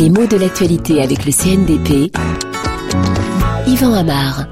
Les mots de l'actualité avec le CNDP. Yvan Amar.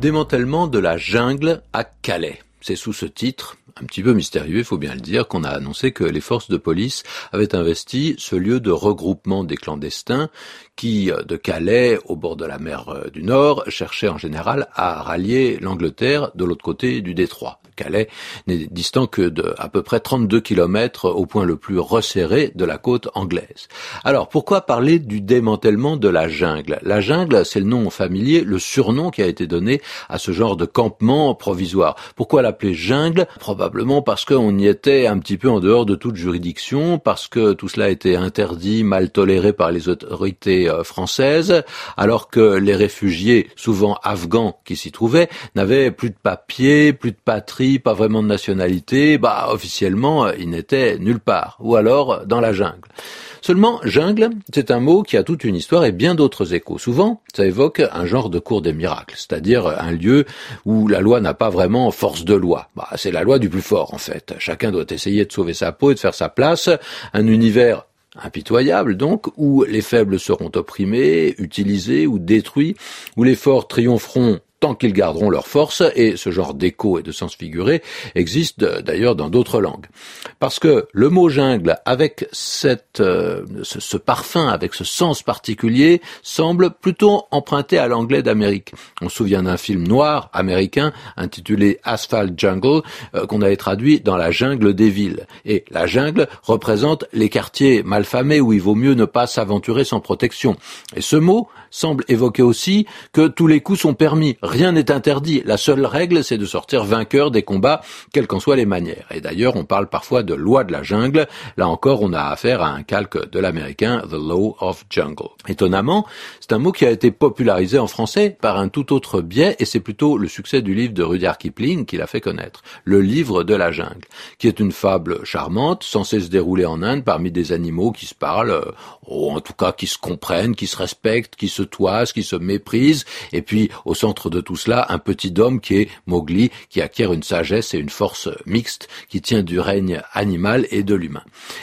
Démantèlement de la jungle à Calais. C'est sous ce titre, un petit peu mystérieux, il faut bien le dire, qu'on a annoncé que les forces de police avaient investi ce lieu de regroupement des clandestins qui, de Calais, au bord de la mer euh, du Nord, cherchaient en général à rallier l'Angleterre de l'autre côté du détroit. Calais n'est distant que de à peu près 32 kilomètres au point le plus resserré de la côte anglaise. Alors pourquoi parler du démantèlement de la jungle? La jungle, c'est le nom familier, le surnom qui a été donné à ce genre de campement provisoire. Pourquoi l'appeler jungle? Probablement parce qu'on y était un petit peu en dehors de toute juridiction, parce que tout cela était interdit, mal toléré par les autorités euh, françaises, alors que les réfugiés, souvent afghans qui s'y trouvaient, n'avaient plus de papier, plus de patrie, pas vraiment de nationalité, bah officiellement euh, il n'était nulle part, ou alors dans la jungle. Seulement, jungle, c'est un mot qui a toute une histoire et bien d'autres échos. Souvent, ça évoque un genre de cours des miracles, c'est-à-dire un lieu où la loi n'a pas vraiment force de loi. Bah, c'est la loi du plus fort, en fait. Chacun doit essayer de sauver sa peau et de faire sa place. Un univers impitoyable donc, où les faibles seront opprimés, utilisés ou détruits, où les forts triompheront tant qu'ils garderont leur force, et ce genre d'écho et de sens figuré existe d'ailleurs dans d'autres langues. Parce que le mot jungle, avec cette, euh, ce, parfum, avec ce sens particulier, semble plutôt emprunté à l'anglais d'Amérique. On se souvient d'un film noir américain intitulé Asphalt Jungle, euh, qu'on avait traduit dans la jungle des villes. Et la jungle représente les quartiers malfamés où il vaut mieux ne pas s'aventurer sans protection. Et ce mot semble évoquer aussi que tous les coups sont permis Rien n'est interdit. La seule règle, c'est de sortir vainqueur des combats, quelles qu'en soient les manières. Et d'ailleurs, on parle parfois de loi de la jungle. Là encore, on a affaire à un calque de l'américain The Law of Jungle. Étonnamment, c'est un mot qui a été popularisé en français par un tout autre biais, et c'est plutôt le succès du livre de Rudyard Kipling qui l'a fait connaître. Le livre de la jungle, qui est une fable charmante, censée se dérouler en Inde parmi des animaux qui se parlent, euh, ou en tout cas qui se comprennent, qui se respectent, qui se toisent, qui se méprisent, et puis au centre de tout cela un petit homme qui est Mowgli, qui acquiert une sagesse et une force mixte qui tient du règne animal et de l'humain.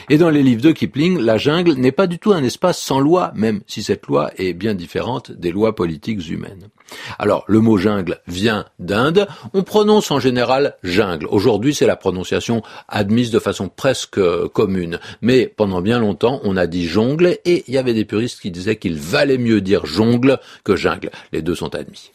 Et dans les livres de Kipling, la jungle n'est pas du tout un espace sans loi, même si cette loi est bien différente des lois politiques humaines. Alors, le mot jungle vient d'Inde. On prononce en général jungle. Aujourd'hui, c'est la prononciation admise de façon presque commune. Mais pendant bien longtemps, on a dit jongle et il y avait des puristes qui disaient qu'il valait mieux dire jongle que jungle. Les deux sont admis.